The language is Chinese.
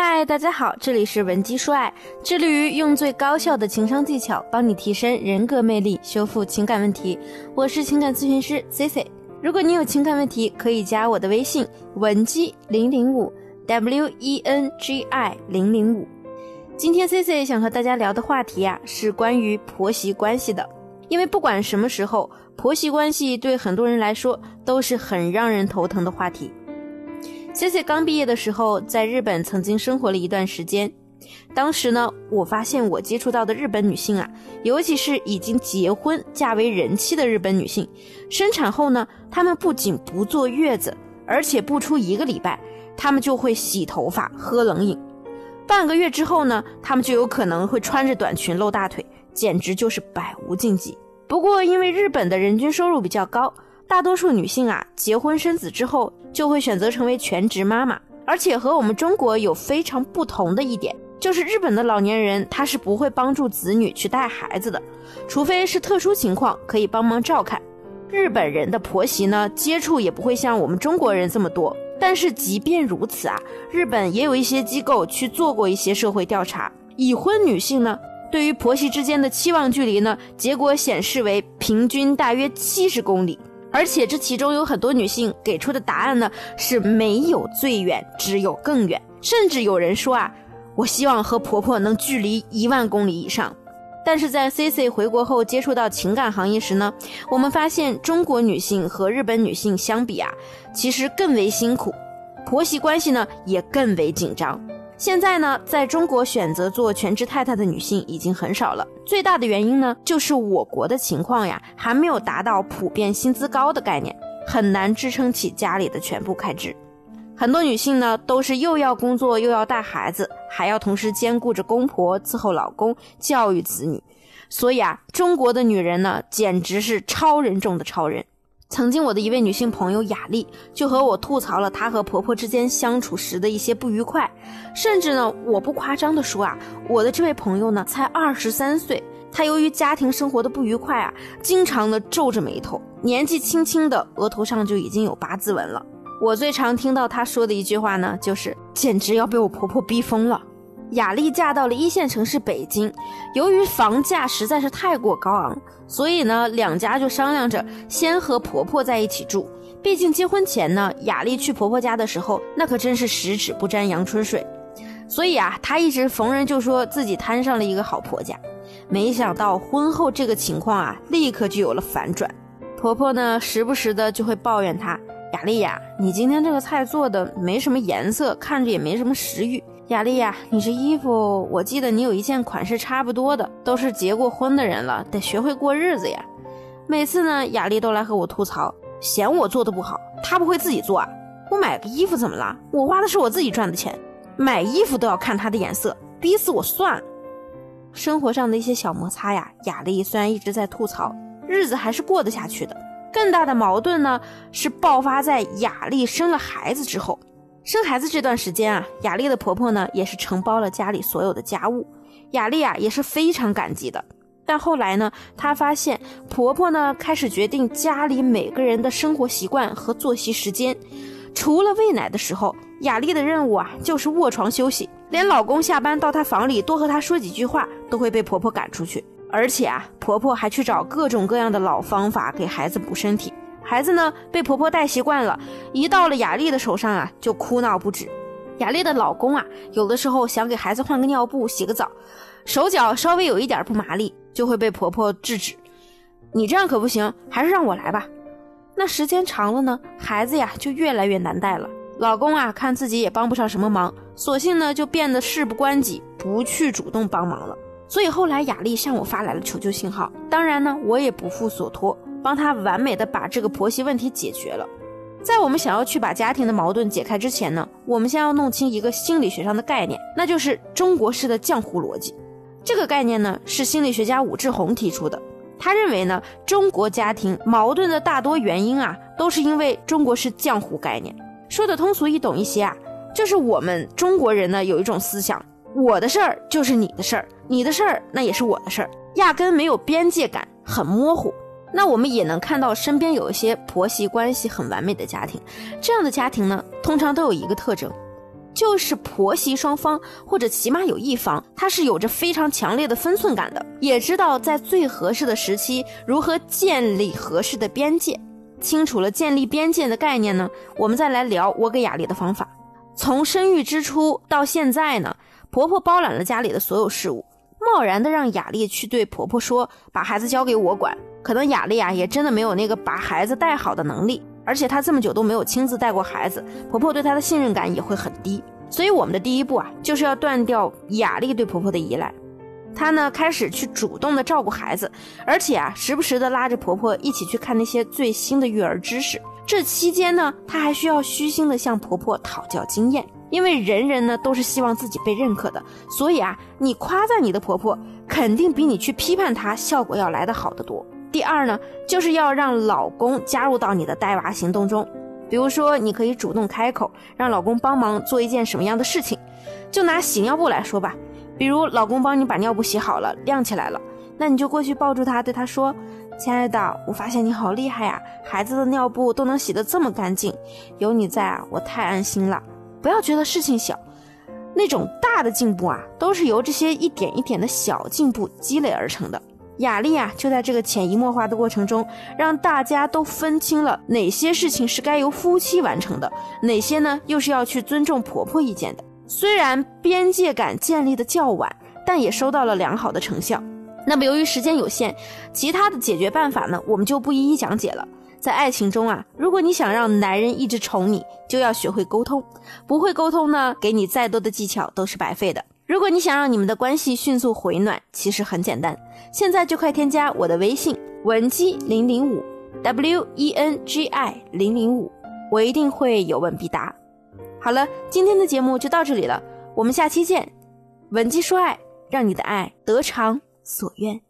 嗨，大家好，这里是文姬说爱，致力于用最高效的情商技巧帮你提升人格魅力，修复情感问题。我是情感咨询师 C C。如果你有情感问题，可以加我的微信文姬零零五 W E N G I 零零五。今天 C C 想和大家聊的话题呀，是关于婆媳关系的。因为不管什么时候，婆媳关系对很多人来说都是很让人头疼的话题。C C 刚毕业的时候，在日本曾经生活了一段时间。当时呢，我发现我接触到的日本女性啊，尤其是已经结婚、嫁为人妻的日本女性，生产后呢，她们不仅不坐月子，而且不出一个礼拜，她们就会洗头发、喝冷饮；半个月之后呢，她们就有可能会穿着短裙露大腿，简直就是百无禁忌。不过，因为日本的人均收入比较高。大多数女性啊，结婚生子之后就会选择成为全职妈妈，而且和我们中国有非常不同的一点，就是日本的老年人他是不会帮助子女去带孩子的，除非是特殊情况可以帮忙照看。日本人的婆媳呢，接触也不会像我们中国人这么多。但是即便如此啊，日本也有一些机构去做过一些社会调查，已婚女性呢，对于婆媳之间的期望距离呢，结果显示为平均大约七十公里。而且这其中有很多女性给出的答案呢，是没有最远，只有更远。甚至有人说啊，我希望和婆婆能距离一万公里以上。但是在 C C 回国后接触到情感行业时呢，我们发现中国女性和日本女性相比啊，其实更为辛苦，婆媳关系呢也更为紧张。现在呢，在中国选择做全职太太的女性已经很少了。最大的原因呢，就是我国的情况呀，还没有达到普遍薪资高的概念，很难支撑起家里的全部开支。很多女性呢，都是又要工作又要带孩子，还要同时兼顾着公婆伺候老公、教育子女。所以啊，中国的女人呢，简直是超人中的超人。曾经，我的一位女性朋友雅丽就和我吐槽了她和婆婆之间相处时的一些不愉快，甚至呢，我不夸张的说啊，我的这位朋友呢才二十三岁，她由于家庭生活的不愉快啊，经常的皱着眉头，年纪轻轻的额头上就已经有八字纹了。我最常听到她说的一句话呢，就是简直要被我婆婆逼疯了。雅丽嫁到了一线城市北京，由于房价实在是太过高昂，所以呢，两家就商量着先和婆婆在一起住。毕竟结婚前呢，雅丽去婆婆家的时候，那可真是十指不沾阳春水。所以啊，她一直逢人就说自己摊上了一个好婆家。没想到婚后这个情况啊，立刻就有了反转。婆婆呢，时不时的就会抱怨她：“雅丽呀，你今天这个菜做的没什么颜色，看着也没什么食欲。”雅丽呀，你这衣服，我记得你有一件款式差不多的，都是结过婚的人了，得学会过日子呀。每次呢，雅丽都来和我吐槽，嫌我做的不好，她不会自己做啊。我买个衣服怎么了？我花的是我自己赚的钱，买衣服都要看她的颜色，逼死我算了。生活上的一些小摩擦呀，雅丽虽然一直在吐槽，日子还是过得下去的。更大的矛盾呢，是爆发在雅丽生了孩子之后。生孩子这段时间啊，雅丽的婆婆呢也是承包了家里所有的家务，雅丽啊也是非常感激的。但后来呢，她发现婆婆呢开始决定家里每个人的生活习惯和作息时间，除了喂奶的时候，雅丽的任务啊就是卧床休息，连老公下班到她房里多和她说几句话都会被婆婆赶出去，而且啊，婆婆还去找各种各样的老方法给孩子补身体。孩子呢，被婆婆带习惯了，一到了雅丽的手上啊，就哭闹不止。雅丽的老公啊，有的时候想给孩子换个尿布、洗个澡，手脚稍微有一点不麻利，就会被婆婆制止。你这样可不行，还是让我来吧。那时间长了呢，孩子呀就越来越难带了。老公啊，看自己也帮不上什么忙，索性呢就变得事不关己，不去主动帮忙了。所以后来雅丽向我发来了求救信号，当然呢，我也不负所托。帮他完美的把这个婆媳问题解决了。在我们想要去把家庭的矛盾解开之前呢，我们先要弄清一个心理学上的概念，那就是中国式的浆糊逻辑。这个概念呢，是心理学家武志红提出的。他认为呢，中国家庭矛盾的大多原因啊，都是因为中国式浆糊概念。说的通俗易懂一些啊，就是我们中国人呢有一种思想，我的事儿就是你的事儿，你的事儿那也是我的事儿，压根没有边界感，很模糊。那我们也能看到身边有一些婆媳关系很完美的家庭，这样的家庭呢，通常都有一个特征，就是婆媳双方或者起码有一方，他是有着非常强烈的分寸感的，也知道在最合适的时期如何建立合适的边界。清楚了建立边界的概念呢，我们再来聊我给雅丽的方法。从生育之初到现在呢，婆婆包揽了家里的所有事务，贸然的让雅丽去对婆婆说把孩子交给我管，可能雅丽啊也真的没有那个把孩子带好的能力。而且她这么久都没有亲自带过孩子，婆婆对她的信任感也会很低。所以我们的第一步啊，就是要断掉雅丽对婆婆的依赖。她呢，开始去主动的照顾孩子，而且啊，时不时的拉着婆婆一起去看那些最新的育儿知识。这期间呢，她还需要虚心的向婆婆讨教经验，因为人人呢都是希望自己被认可的。所以啊，你夸赞你的婆婆，肯定比你去批判她效果要来得好得多。第二呢，就是要让老公加入到你的带娃行动中，比如说，你可以主动开口，让老公帮忙做一件什么样的事情。就拿洗尿布来说吧，比如老公帮你把尿布洗好了，晾起来了，那你就过去抱住他，对他说：“亲爱的，我发现你好厉害呀，孩子的尿布都能洗得这么干净，有你在啊，我太安心了。”不要觉得事情小，那种大的进步啊，都是由这些一点一点的小进步积累而成的。雅丽啊，就在这个潜移默化的过程中，让大家都分清了哪些事情是该由夫妻完成的，哪些呢又是要去尊重婆婆意见的。虽然边界感建立的较晚，但也收到了良好的成效。那么由于时间有限，其他的解决办法呢，我们就不一一讲解了。在爱情中啊，如果你想让男人一直宠你，就要学会沟通。不会沟通呢，给你再多的技巧都是白费的。如果你想让你们的关系迅速回暖，其实很简单，现在就快添加我的微信文姬零零五 w e n g i 零零五，我一定会有问必答。好了，今天的节目就到这里了，我们下期见。文姬说爱，让你的爱得偿所愿。